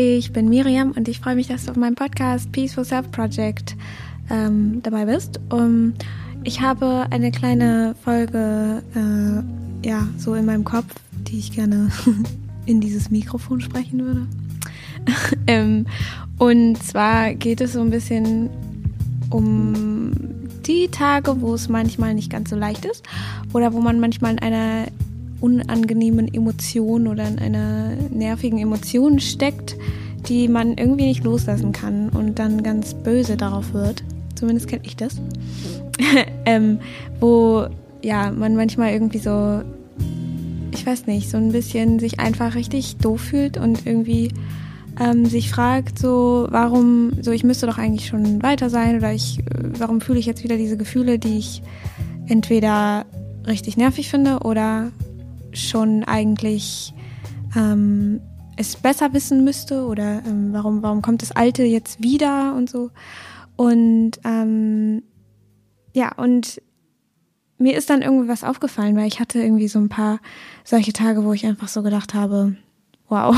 Ich bin Miriam und ich freue mich, dass du auf meinem Podcast Peaceful Self Project ähm, dabei bist. Um, ich habe eine kleine Folge, äh, ja, so in meinem Kopf, die ich gerne in dieses Mikrofon sprechen würde. ähm, und zwar geht es so ein bisschen um die Tage, wo es manchmal nicht ganz so leicht ist oder wo man manchmal in einer unangenehmen Emotion oder in einer nervigen Emotion steckt, die man irgendwie nicht loslassen kann und dann ganz böse darauf wird. Zumindest kenne ich das. ähm, wo ja man manchmal irgendwie so, ich weiß nicht, so ein bisschen sich einfach richtig doof fühlt und irgendwie ähm, sich fragt, so, warum, so, ich müsste doch eigentlich schon weiter sein oder ich, warum fühle ich jetzt wieder diese Gefühle, die ich entweder richtig nervig finde oder schon eigentlich ähm, es besser wissen müsste oder ähm, warum, warum kommt das Alte jetzt wieder und so. Und ähm, ja, und mir ist dann irgendwie was aufgefallen, weil ich hatte irgendwie so ein paar solche Tage, wo ich einfach so gedacht habe, wow,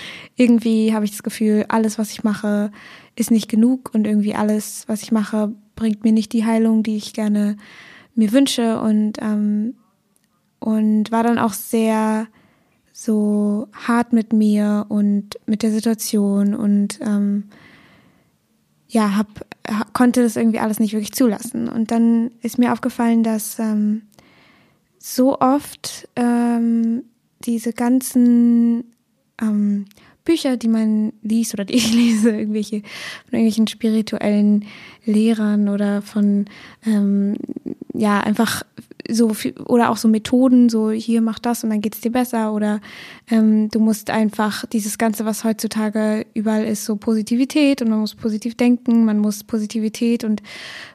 irgendwie habe ich das Gefühl, alles, was ich mache, ist nicht genug und irgendwie alles, was ich mache, bringt mir nicht die Heilung, die ich gerne mir wünsche und ähm, und war dann auch sehr so hart mit mir und mit der Situation und ähm, ja, hab, konnte das irgendwie alles nicht wirklich zulassen. Und dann ist mir aufgefallen, dass ähm, so oft ähm, diese ganzen ähm, Bücher, die man liest oder die ich lese, irgendwelche von irgendwelchen spirituellen Lehrern oder von ähm, ja einfach so viel, oder auch so Methoden, so hier mach das und dann geht's dir besser oder ähm, du musst einfach dieses ganze, was heutzutage überall ist, so Positivität und man muss positiv denken, man muss Positivität und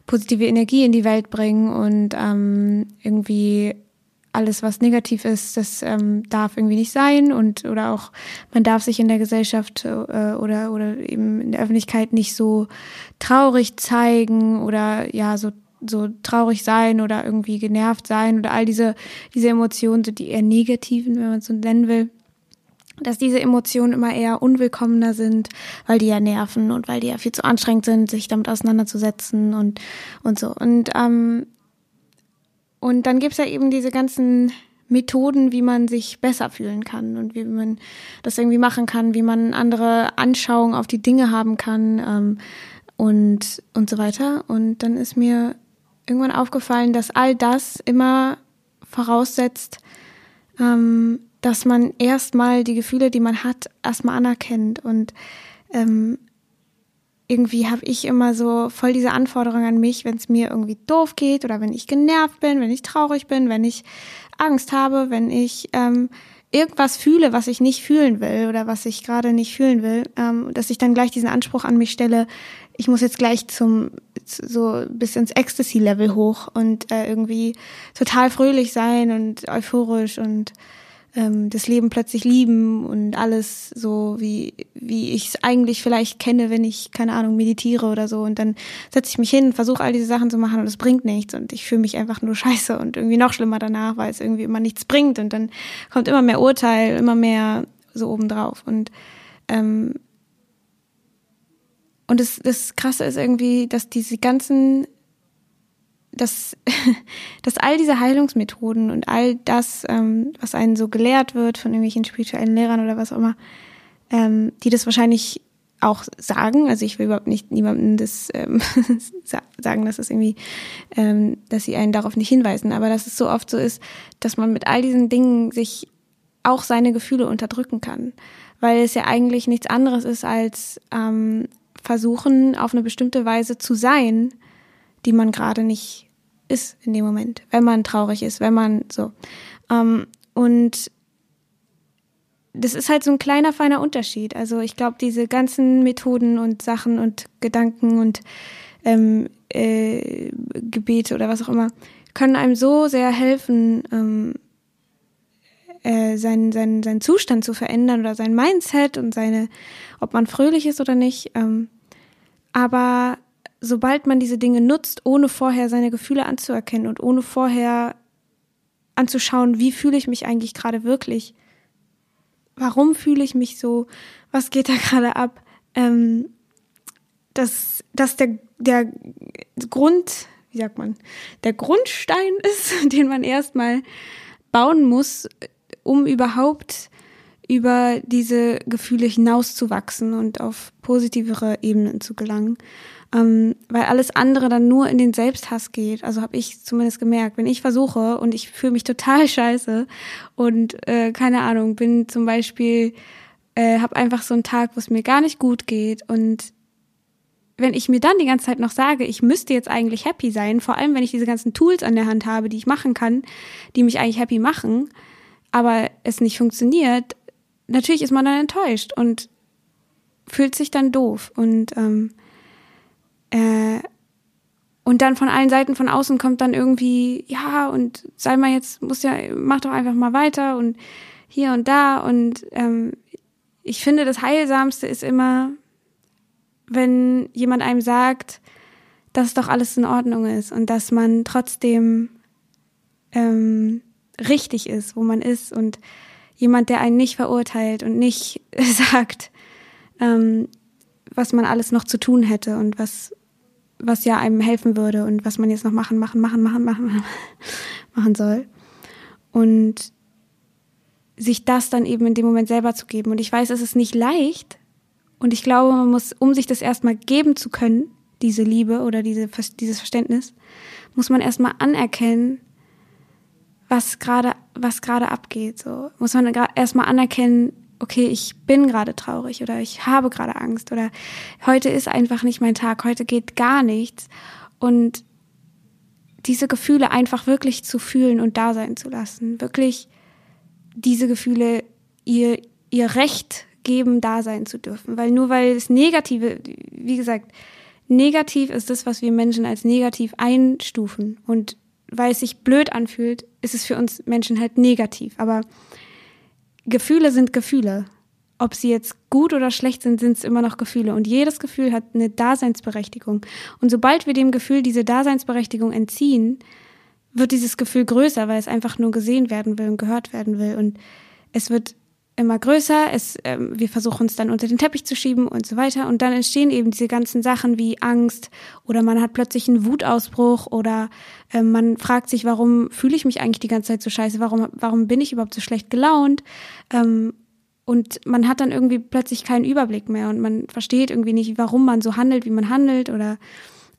positive Energie in die Welt bringen und ähm, irgendwie alles, was negativ ist, das ähm, darf irgendwie nicht sein und oder auch man darf sich in der Gesellschaft äh, oder oder eben in der Öffentlichkeit nicht so traurig zeigen oder ja so so traurig sein oder irgendwie genervt sein oder all diese diese Emotionen, so die eher negativen, wenn man es so nennen will dass diese Emotionen immer eher unwillkommener sind, weil die ja nerven und weil die ja viel zu anstrengend sind, sich damit auseinanderzusetzen und und so. Und ähm, und dann gibt's ja eben diese ganzen Methoden, wie man sich besser fühlen kann und wie man das irgendwie machen kann, wie man andere Anschauungen auf die Dinge haben kann ähm, und, und so weiter. Und dann ist mir irgendwann aufgefallen, dass all das immer voraussetzt, ähm, dass man erstmal die Gefühle, die man hat, erstmal anerkennt und ähm, irgendwie habe ich immer so voll diese Anforderung an mich, wenn es mir irgendwie doof geht oder wenn ich genervt bin, wenn ich traurig bin, wenn ich Angst habe, wenn ich ähm, irgendwas fühle, was ich nicht fühlen will oder was ich gerade nicht fühlen will, ähm, dass ich dann gleich diesen Anspruch an mich stelle, ich muss jetzt gleich zum so bis ins Ecstasy-Level hoch und äh, irgendwie total fröhlich sein und euphorisch und ähm, das Leben plötzlich lieben und alles so, wie, wie ich es eigentlich vielleicht kenne, wenn ich, keine Ahnung, meditiere oder so. Und dann setze ich mich hin, versuche all diese Sachen zu machen und es bringt nichts. Und ich fühle mich einfach nur scheiße und irgendwie noch schlimmer danach, weil es irgendwie immer nichts bringt. Und dann kommt immer mehr Urteil, immer mehr so obendrauf. Und ähm, und das, das Krasse ist irgendwie, dass diese ganzen dass, dass all diese Heilungsmethoden und all das, ähm, was einen so gelehrt wird von irgendwelchen spirituellen Lehrern oder was auch immer, ähm, die das wahrscheinlich auch sagen. Also ich will überhaupt nicht niemandem das ähm, sagen, dass es irgendwie, ähm, dass sie einen darauf nicht hinweisen, aber dass es so oft so ist, dass man mit all diesen Dingen sich auch seine Gefühle unterdrücken kann, weil es ja eigentlich nichts anderes ist als ähm, versuchen, auf eine bestimmte Weise zu sein, die man gerade nicht ist in dem Moment, wenn man traurig ist, wenn man so. Ähm, und das ist halt so ein kleiner, feiner Unterschied. Also ich glaube, diese ganzen Methoden und Sachen und Gedanken und ähm, äh, Gebete oder was auch immer können einem so sehr helfen, ähm, äh, seinen, seinen, seinen Zustand zu verändern oder sein Mindset und seine, ob man fröhlich ist oder nicht. Ähm, aber sobald man diese Dinge nutzt, ohne vorher seine Gefühle anzuerkennen und ohne vorher anzuschauen, wie fühle ich mich eigentlich gerade wirklich, warum fühle ich mich so, was geht da gerade ab, ähm, dass, dass der, der Grund, wie sagt man, der Grundstein ist, den man erstmal bauen muss, um überhaupt über diese Gefühle hinauszuwachsen und auf positivere Ebenen zu gelangen. Ähm, weil alles andere dann nur in den Selbsthass geht. Also habe ich zumindest gemerkt, wenn ich versuche und ich fühle mich total scheiße und äh, keine Ahnung, bin zum Beispiel, äh, habe einfach so einen Tag, wo es mir gar nicht gut geht und wenn ich mir dann die ganze Zeit noch sage, ich müsste jetzt eigentlich happy sein, vor allem wenn ich diese ganzen Tools an der Hand habe, die ich machen kann, die mich eigentlich happy machen, aber es nicht funktioniert, natürlich ist man dann enttäuscht und fühlt sich dann doof und ähm, äh, und dann von allen Seiten von außen kommt dann irgendwie ja und sei mal jetzt muss ja mach doch einfach mal weiter und hier und da. Und ähm, ich finde das heilsamste ist immer wenn jemand einem sagt dass doch alles in Ordnung ist und dass man trotzdem ähm, richtig ist wo man ist und jemand, der einen nicht verurteilt und nicht sagt, ähm, was man alles noch zu tun hätte und was, was ja einem helfen würde und was man jetzt noch machen, machen, machen, machen, machen, machen soll. Und sich das dann eben in dem Moment selber zu geben. Und ich weiß, es ist nicht leicht. Und ich glaube, man muss, um sich das erstmal geben zu können, diese Liebe oder diese, dieses Verständnis, muss man erstmal anerkennen, was gerade was gerade abgeht. So muss man erstmal anerkennen, okay, ich bin gerade traurig oder ich habe gerade Angst oder heute ist einfach nicht mein Tag, heute geht gar nichts. Und diese Gefühle einfach wirklich zu fühlen und da sein zu lassen, wirklich diese Gefühle ihr ihr Recht geben, da sein zu dürfen, weil nur weil es negative, wie gesagt, negativ ist das, was wir Menschen als negativ einstufen. Und weil es sich blöd anfühlt, ist es für uns Menschen halt negativ. Aber Gefühle sind Gefühle. Ob sie jetzt gut oder schlecht sind, sind es immer noch Gefühle. Und jedes Gefühl hat eine Daseinsberechtigung. Und sobald wir dem Gefühl diese Daseinsberechtigung entziehen, wird dieses Gefühl größer, weil es einfach nur gesehen werden will und gehört werden will. Und es wird immer größer, es, ähm, wir versuchen es dann unter den Teppich zu schieben und so weiter. Und dann entstehen eben diese ganzen Sachen wie Angst oder man hat plötzlich einen Wutausbruch oder äh, man fragt sich, warum fühle ich mich eigentlich die ganze Zeit so scheiße, warum, warum bin ich überhaupt so schlecht gelaunt? Ähm, und man hat dann irgendwie plötzlich keinen Überblick mehr und man versteht irgendwie nicht, warum man so handelt, wie man handelt oder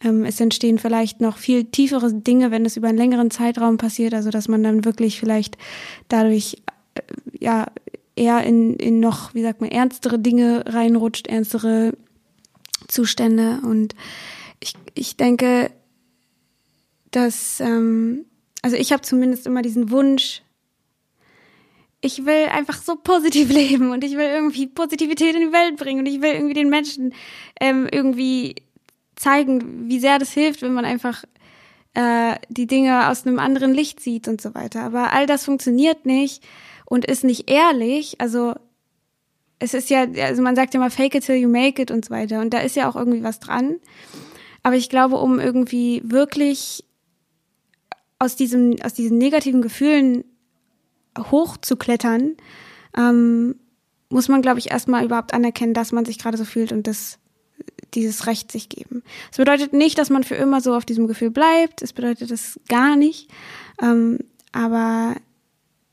ähm, es entstehen vielleicht noch viel tiefere Dinge, wenn es über einen längeren Zeitraum passiert, also dass man dann wirklich vielleicht dadurch äh, ja eher in, in noch, wie sagt man, ernstere Dinge reinrutscht, ernstere Zustände. Und ich, ich denke, dass, ähm, also ich habe zumindest immer diesen Wunsch, ich will einfach so positiv leben und ich will irgendwie Positivität in die Welt bringen und ich will irgendwie den Menschen ähm, irgendwie zeigen, wie sehr das hilft, wenn man einfach äh, die Dinge aus einem anderen Licht sieht und so weiter. Aber all das funktioniert nicht, und ist nicht ehrlich, also es ist ja, also man sagt ja mal fake it till you make it und so weiter und da ist ja auch irgendwie was dran. Aber ich glaube, um irgendwie wirklich aus diesem, aus diesen negativen Gefühlen hochzuklettern, ähm, muss man, glaube ich, erstmal überhaupt anerkennen, dass man sich gerade so fühlt und das, dieses Recht sich geben. Es bedeutet nicht, dass man für immer so auf diesem Gefühl bleibt. Es bedeutet das gar nicht. Ähm, aber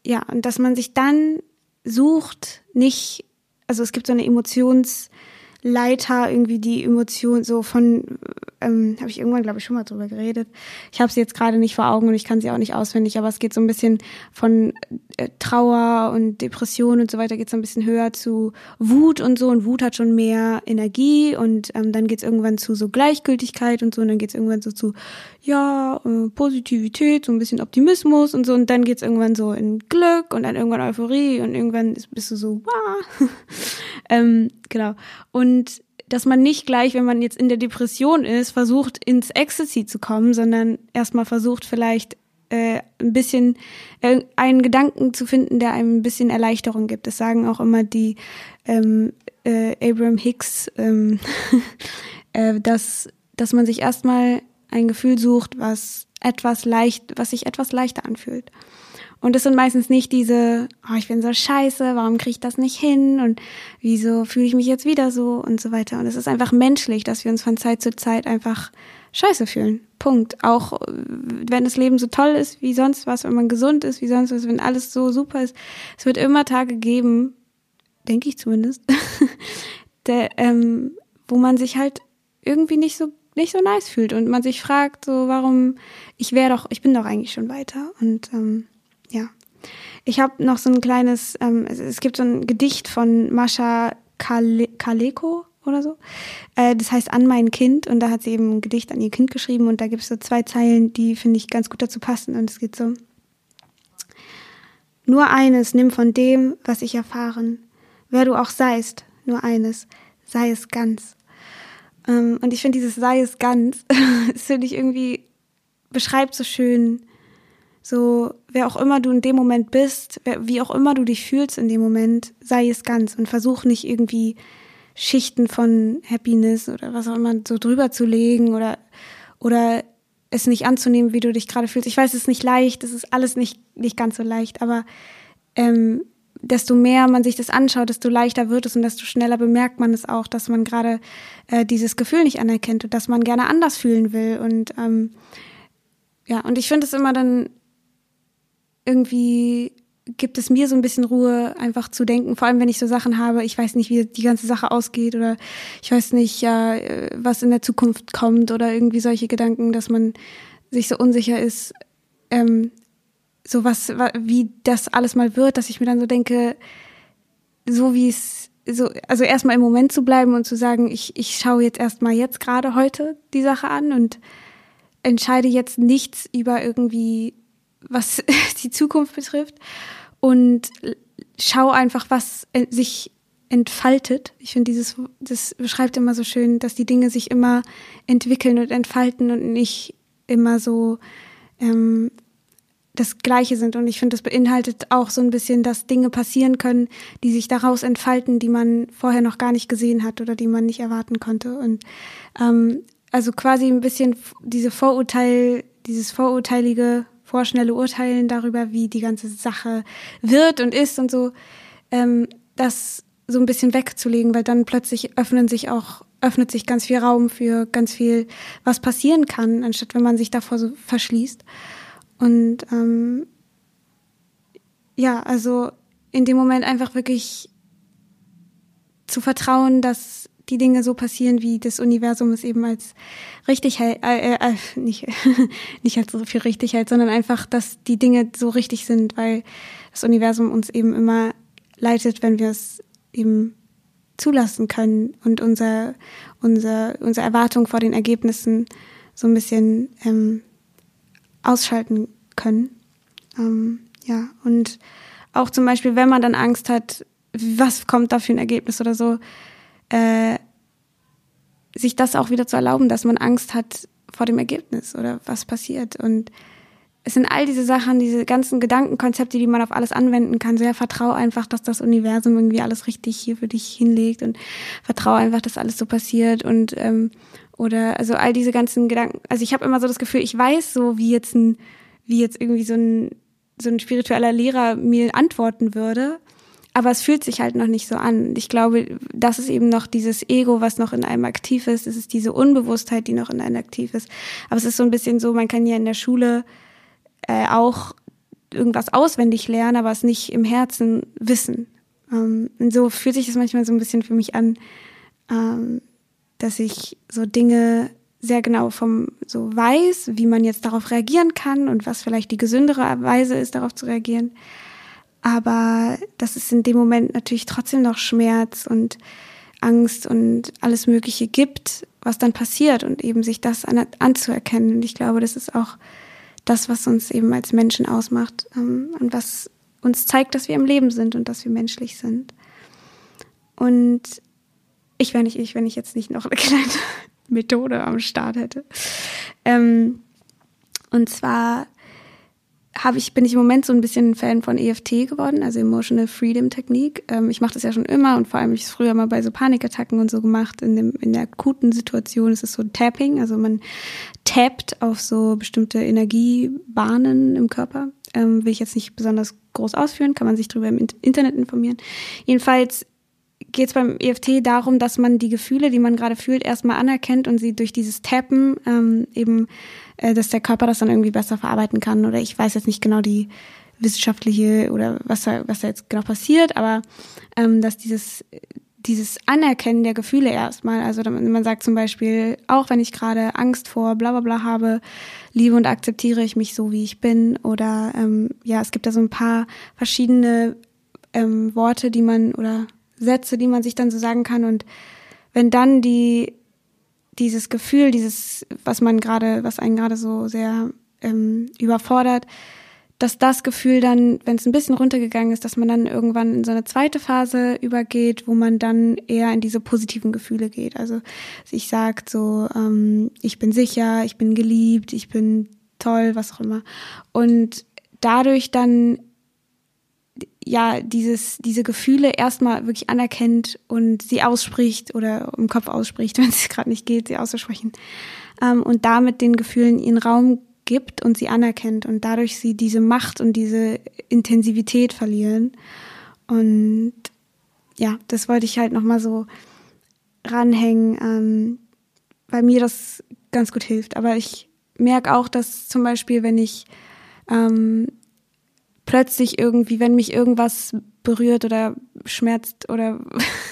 ja, und dass man sich dann sucht, nicht, also es gibt so eine Emotionsleiter, irgendwie die Emotion so von ähm, habe ich irgendwann, glaube ich, schon mal drüber geredet. Ich habe sie jetzt gerade nicht vor Augen und ich kann sie auch nicht auswendig, aber es geht so ein bisschen von äh, Trauer und Depression und so weiter, geht so ein bisschen höher zu Wut und so. Und Wut hat schon mehr Energie und ähm, dann geht es irgendwann zu so Gleichgültigkeit und so und dann geht es irgendwann so zu, ja, äh, Positivität, so ein bisschen Optimismus und so und dann geht es irgendwann so in Glück und dann irgendwann Euphorie und irgendwann bist du so, wow. ähm, genau. Und dass man nicht gleich, wenn man jetzt in der Depression ist, versucht ins Ecstasy zu kommen, sondern erstmal versucht vielleicht äh, ein bisschen äh, einen Gedanken zu finden, der einem ein bisschen Erleichterung gibt. Das sagen auch immer die ähm, äh, Abraham Hicks, ähm, äh, dass dass man sich erstmal ein Gefühl sucht, was etwas leicht, was sich etwas leichter anfühlt. Und es sind meistens nicht diese, oh, ich bin so scheiße, warum kriege ich das nicht hin und wieso fühle ich mich jetzt wieder so und so weiter. Und es ist einfach menschlich, dass wir uns von Zeit zu Zeit einfach scheiße fühlen. Punkt. Auch äh, wenn das Leben so toll ist wie sonst was, wenn man gesund ist wie sonst was, wenn alles so super ist. Es wird immer Tage geben, denke ich zumindest, der, ähm, wo man sich halt irgendwie nicht so nicht so nice fühlt und man sich fragt, so warum ich wäre doch, ich bin doch eigentlich schon weiter und ähm, ja. Ich habe noch so ein kleines, ähm, es, es, gibt so ein Gedicht von Mascha Kale Kaleko oder so. Äh, das heißt An mein Kind und da hat sie eben ein Gedicht an ihr Kind geschrieben und da gibt es so zwei Zeilen, die finde ich ganz gut dazu passen und es geht so. Nur eines nimm von dem, was ich erfahren. Wer du auch seist, nur eines, sei es ganz. Ähm, und ich finde dieses sei es ganz, das finde ich irgendwie, beschreibt so schön, so, wer auch immer du in dem Moment bist, wer, wie auch immer du dich fühlst in dem Moment, sei es ganz und versuch nicht irgendwie Schichten von Happiness oder was auch immer so drüber zu legen oder, oder es nicht anzunehmen, wie du dich gerade fühlst. Ich weiß, es ist nicht leicht, es ist alles nicht, nicht ganz so leicht, aber ähm, desto mehr man sich das anschaut, desto leichter wird es und desto schneller bemerkt man es auch, dass man gerade äh, dieses Gefühl nicht anerkennt und dass man gerne anders fühlen will. Und ähm, ja, und ich finde es immer dann irgendwie gibt es mir so ein bisschen Ruhe, einfach zu denken, vor allem wenn ich so Sachen habe, ich weiß nicht, wie die ganze Sache ausgeht oder ich weiß nicht, ja, was in der Zukunft kommt oder irgendwie solche Gedanken, dass man sich so unsicher ist, ähm, so was, wie das alles mal wird, dass ich mir dann so denke, so wie es, so, also erstmal im Moment zu bleiben und zu sagen, ich, ich schaue jetzt erstmal jetzt gerade heute die Sache an und entscheide jetzt nichts über irgendwie was die Zukunft betrifft und schau einfach, was sich entfaltet. Ich finde, dieses, das beschreibt immer so schön, dass die Dinge sich immer entwickeln und entfalten und nicht immer so ähm, das Gleiche sind. Und ich finde, das beinhaltet auch so ein bisschen, dass Dinge passieren können, die sich daraus entfalten, die man vorher noch gar nicht gesehen hat oder die man nicht erwarten konnte. Und ähm, also quasi ein bisschen diese Vorurteil, dieses vorurteilige vorschnelle Urteilen darüber, wie die ganze Sache wird und ist und so, ähm, das so ein bisschen wegzulegen, weil dann plötzlich öffnen sich auch, öffnet sich ganz viel Raum für ganz viel, was passieren kann, anstatt wenn man sich davor so verschließt. Und ähm, ja, also in dem Moment einfach wirklich zu vertrauen, dass die Dinge so passieren, wie das Universum es eben als richtig hält, äh, äh, äh nicht, nicht als so viel richtig hält, sondern einfach, dass die Dinge so richtig sind, weil das Universum uns eben immer leitet, wenn wir es eben zulassen können und unser, unser, unsere Erwartung vor den Ergebnissen so ein bisschen ähm, ausschalten können. Ähm, ja, und auch zum Beispiel, wenn man dann Angst hat, was kommt da für ein Ergebnis oder so, äh, sich das auch wieder zu erlauben, dass man Angst hat vor dem Ergebnis oder was passiert. Und es sind all diese Sachen, diese ganzen Gedankenkonzepte, die man auf alles anwenden kann. So ja, vertrau einfach, dass das Universum irgendwie alles richtig hier für dich hinlegt und vertrau einfach, dass alles so passiert und ähm, oder also all diese ganzen Gedanken. Also ich habe immer so das Gefühl, ich weiß so, wie jetzt ein, wie jetzt irgendwie so ein so ein spiritueller Lehrer mir antworten würde aber es fühlt sich halt noch nicht so an. Ich glaube, das ist eben noch dieses Ego, was noch in einem aktiv ist. Es ist diese Unbewusstheit, die noch in einem aktiv ist. Aber es ist so ein bisschen so, man kann ja in der Schule äh, auch irgendwas auswendig lernen, aber es nicht im Herzen wissen. Ähm, und so fühlt sich das manchmal so ein bisschen für mich an, ähm, dass ich so Dinge sehr genau vom so weiß, wie man jetzt darauf reagieren kann und was vielleicht die gesündere Weise ist, darauf zu reagieren. Aber das ist in dem Moment natürlich trotzdem noch Schmerz und Angst und alles Mögliche gibt, was dann passiert und eben sich das an, anzuerkennen. Und ich glaube, das ist auch das, was uns eben als Menschen ausmacht ähm, und was uns zeigt, dass wir im Leben sind und dass wir menschlich sind. Und ich wäre nicht ich, wenn ich jetzt nicht noch eine kleine Methode am Start hätte. Ähm, und zwar habe ich, bin ich im Moment so ein bisschen Fan von EFT geworden, also Emotional Freedom Technik. Ähm, ich mache das ja schon immer und vor allem ich es früher mal bei so Panikattacken und so gemacht. In, dem, in der akuten Situation ist es so Tapping, also man tappt auf so bestimmte Energiebahnen im Körper. Ähm, will ich jetzt nicht besonders groß ausführen, kann man sich darüber im Internet informieren. Jedenfalls geht es beim EFT darum, dass man die Gefühle, die man gerade fühlt, erstmal anerkennt und sie durch dieses Tappen ähm, eben, äh, dass der Körper das dann irgendwie besser verarbeiten kann. Oder ich weiß jetzt nicht genau die wissenschaftliche oder was da, was da jetzt genau passiert, aber ähm, dass dieses dieses Anerkennen der Gefühle erstmal, also man sagt zum Beispiel, auch wenn ich gerade Angst vor bla bla bla habe, liebe und akzeptiere ich mich so, wie ich bin. Oder ähm, ja, es gibt da so ein paar verschiedene ähm, Worte, die man oder Sätze, die man sich dann so sagen kann. Und wenn dann die dieses Gefühl, dieses, was man gerade, was einen gerade so sehr ähm, überfordert, dass das Gefühl dann, wenn es ein bisschen runtergegangen ist, dass man dann irgendwann in so eine zweite Phase übergeht, wo man dann eher in diese positiven Gefühle geht. Also sich sagt so, ähm, ich bin sicher, ich bin geliebt, ich bin toll, was auch immer. Und dadurch dann ja dieses diese Gefühle erstmal wirklich anerkennt und sie ausspricht oder im Kopf ausspricht, wenn es gerade nicht geht, sie auszusprechen ähm, und damit den Gefühlen ihren Raum gibt und sie anerkennt und dadurch sie diese Macht und diese Intensivität verlieren und ja, das wollte ich halt noch mal so ranhängen, ähm, weil mir das ganz gut hilft. Aber ich merke auch, dass zum Beispiel, wenn ich ähm, plötzlich irgendwie, wenn mich irgendwas berührt oder schmerzt oder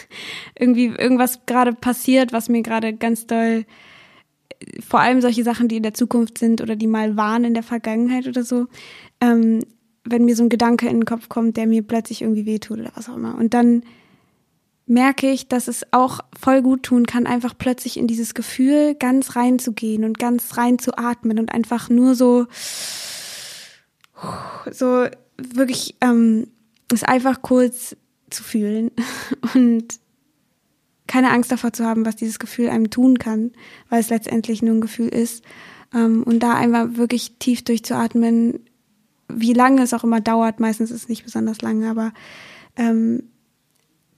irgendwie irgendwas gerade passiert, was mir gerade ganz doll, vor allem solche Sachen, die in der Zukunft sind oder die mal waren in der Vergangenheit oder so, ähm, wenn mir so ein Gedanke in den Kopf kommt, der mir plötzlich irgendwie wehtut oder was auch immer. Und dann merke ich, dass es auch voll gut tun kann, einfach plötzlich in dieses Gefühl ganz reinzugehen und ganz rein zu atmen und einfach nur so, so wirklich ähm, es einfach kurz zu fühlen und keine Angst davor zu haben, was dieses Gefühl einem tun kann, weil es letztendlich nur ein Gefühl ist. Ähm, und da einfach wirklich tief durchzuatmen, wie lange es auch immer dauert, meistens ist es nicht besonders lange, aber ähm,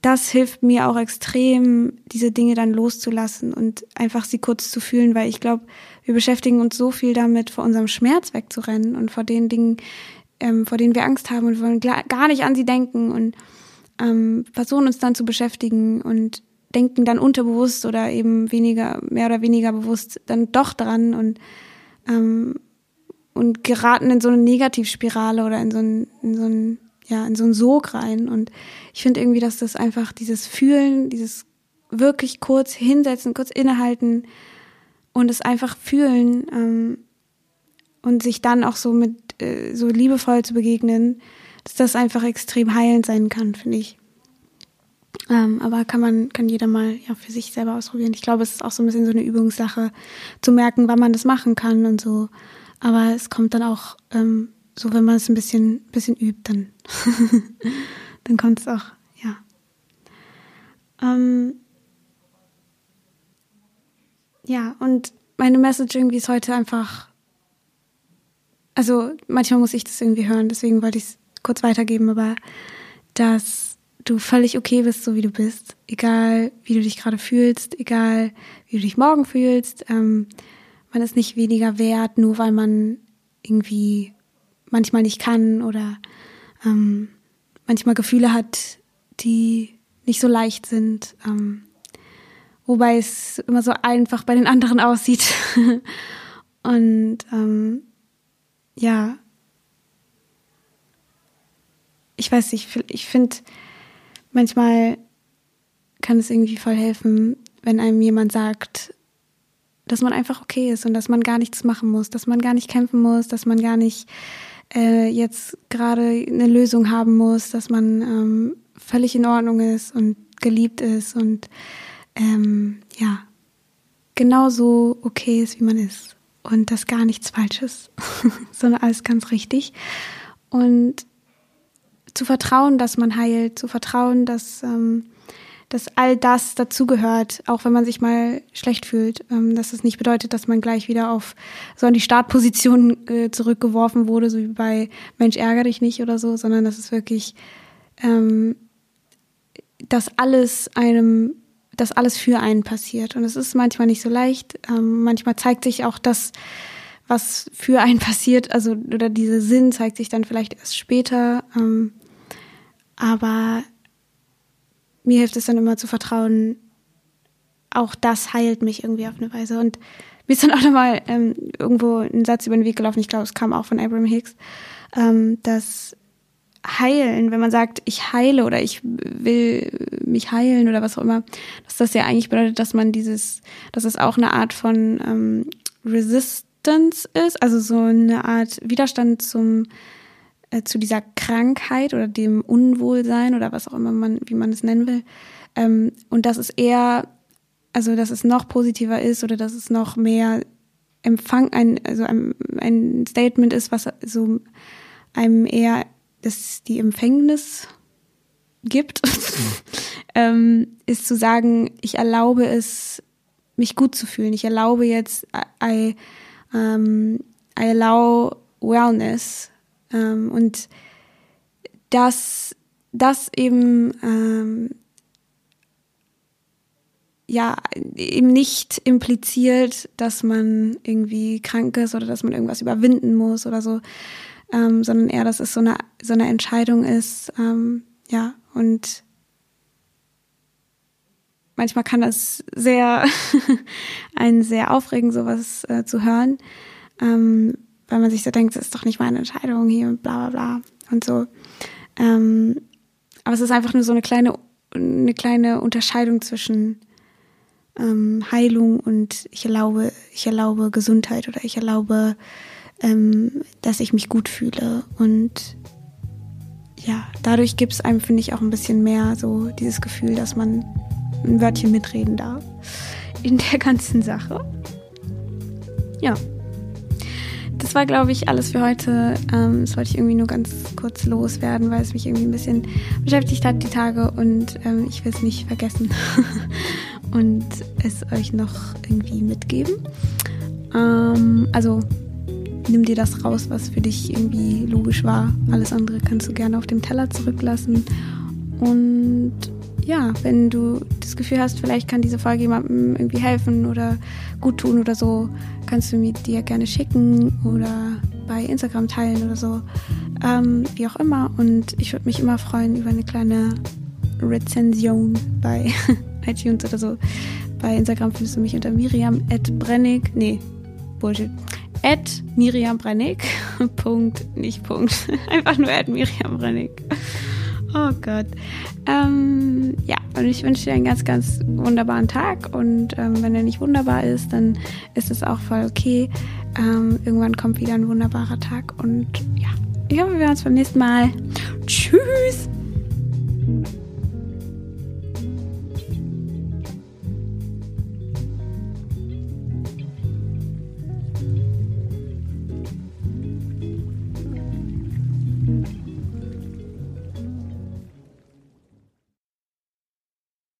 das hilft mir auch extrem, diese Dinge dann loszulassen und einfach sie kurz zu fühlen, weil ich glaube, wir beschäftigen uns so viel damit, vor unserem Schmerz wegzurennen und vor den Dingen, ähm, vor denen wir Angst haben und wollen gar nicht an sie denken und ähm, versuchen uns dann zu beschäftigen und denken dann unterbewusst oder eben weniger, mehr oder weniger bewusst dann doch dran und ähm, und geraten in so eine Negativspirale oder in so ein, in so ein, ja, in so ein Sog rein. Und ich finde irgendwie, dass das einfach dieses Fühlen, dieses wirklich kurz hinsetzen, kurz innehalten und es einfach fühlen ähm, und sich dann auch so mit äh, so liebevoll zu begegnen, dass das einfach extrem heilend sein kann, finde ich. Ähm, aber kann man, kann jeder mal ja für sich selber ausprobieren. Ich glaube, es ist auch so ein bisschen so eine Übungssache, zu merken, wann man das machen kann und so. Aber es kommt dann auch ähm, so, wenn man es ein bisschen, bisschen übt, dann, dann kommt es auch, ja. Ähm, ja, und meine Message irgendwie ist heute einfach also manchmal muss ich das irgendwie hören, deswegen wollte ich es kurz weitergeben, aber dass du völlig okay bist, so wie du bist, egal wie du dich gerade fühlst, egal wie du dich morgen fühlst, ähm, man ist nicht weniger wert, nur weil man irgendwie manchmal nicht kann oder ähm, manchmal Gefühle hat, die nicht so leicht sind, ähm, wobei es immer so einfach bei den anderen aussieht. Und ähm, ja, ich weiß nicht, ich finde, manchmal kann es irgendwie voll helfen, wenn einem jemand sagt, dass man einfach okay ist und dass man gar nichts machen muss, dass man gar nicht kämpfen muss, dass man gar nicht äh, jetzt gerade eine Lösung haben muss, dass man ähm, völlig in Ordnung ist und geliebt ist und ähm, ja, genauso okay ist, wie man ist und dass gar nichts falsch ist, sondern alles ganz richtig. Und zu vertrauen, dass man heilt, zu vertrauen, dass, ähm, dass all das dazugehört, auch wenn man sich mal schlecht fühlt, ähm, dass es nicht bedeutet, dass man gleich wieder auf so an die Startposition äh, zurückgeworfen wurde, so wie bei Mensch ärgere dich nicht oder so, sondern dass es wirklich, ähm, dass alles einem dass alles für einen passiert. Und es ist manchmal nicht so leicht. Ähm, manchmal zeigt sich auch das, was für einen passiert, also oder dieser Sinn zeigt sich dann vielleicht erst später. Ähm, aber mir hilft es dann immer zu vertrauen, auch das heilt mich irgendwie auf eine Weise. Und mir ist dann auch nochmal ähm, irgendwo ein Satz über den Weg gelaufen, ich glaube, es kam auch von Abraham Hicks, ähm, dass heilen, wenn man sagt, ich heile oder ich will mich heilen oder was auch immer, dass das ja eigentlich bedeutet, dass man dieses, dass es auch eine Art von ähm, Resistance ist, also so eine Art Widerstand zum äh, zu dieser Krankheit oder dem Unwohlsein oder was auch immer man, wie man es nennen will. Ähm, und dass es eher, also dass es noch positiver ist oder dass es noch mehr Empfang, ein, also ein, ein Statement ist, was so einem eher dass die Empfängnis gibt, ähm, ist zu sagen, ich erlaube es, mich gut zu fühlen. Ich erlaube jetzt, I, um, I allow wellness. Ähm, und das, das eben, ähm, ja, eben nicht impliziert, dass man irgendwie krank ist oder dass man irgendwas überwinden muss oder so, ähm, sondern eher, dass es so eine, so eine Entscheidung ist, ähm, ja, und manchmal kann das sehr, einen sehr aufregen, sowas äh, zu hören, ähm, weil man sich so denkt, das ist doch nicht meine Entscheidung hier und bla bla bla und so. Ähm, aber es ist einfach nur so eine kleine, eine kleine Unterscheidung zwischen ähm, Heilung und ich erlaube, ich erlaube Gesundheit oder ich erlaube ähm, dass ich mich gut fühle. Und ja, dadurch gibt es einem, finde ich, auch ein bisschen mehr so dieses Gefühl, dass man ein Wörtchen mitreden darf in der ganzen Sache. Ja. Das war, glaube ich, alles für heute. Ähm, das wollte ich irgendwie nur ganz kurz loswerden, weil es mich irgendwie ein bisschen beschäftigt hat, die Tage. Und ähm, ich will es nicht vergessen und es euch noch irgendwie mitgeben. Ähm, also nimm dir das raus, was für dich irgendwie logisch war. Alles andere kannst du gerne auf dem Teller zurücklassen. Und ja, wenn du das Gefühl hast, vielleicht kann diese Folge jemandem irgendwie helfen oder gut tun oder so, kannst du mir dir gerne schicken oder bei Instagram teilen oder so. Ähm, wie auch immer. Und ich würde mich immer freuen über eine kleine Rezension bei iTunes oder so. Bei Instagram findest du mich unter Miriam Brennig. Nee, Bullshit at Miriam Brennig. Punkt, nicht Punkt. Einfach nur at Miriam Brennig. Oh Gott. Ähm, ja, und ich wünsche dir einen ganz, ganz wunderbaren Tag. Und ähm, wenn er nicht wunderbar ist, dann ist es auch voll okay. Ähm, irgendwann kommt wieder ein wunderbarer Tag. Und ja, ich hoffe, wir sehen uns beim nächsten Mal. Tschüss.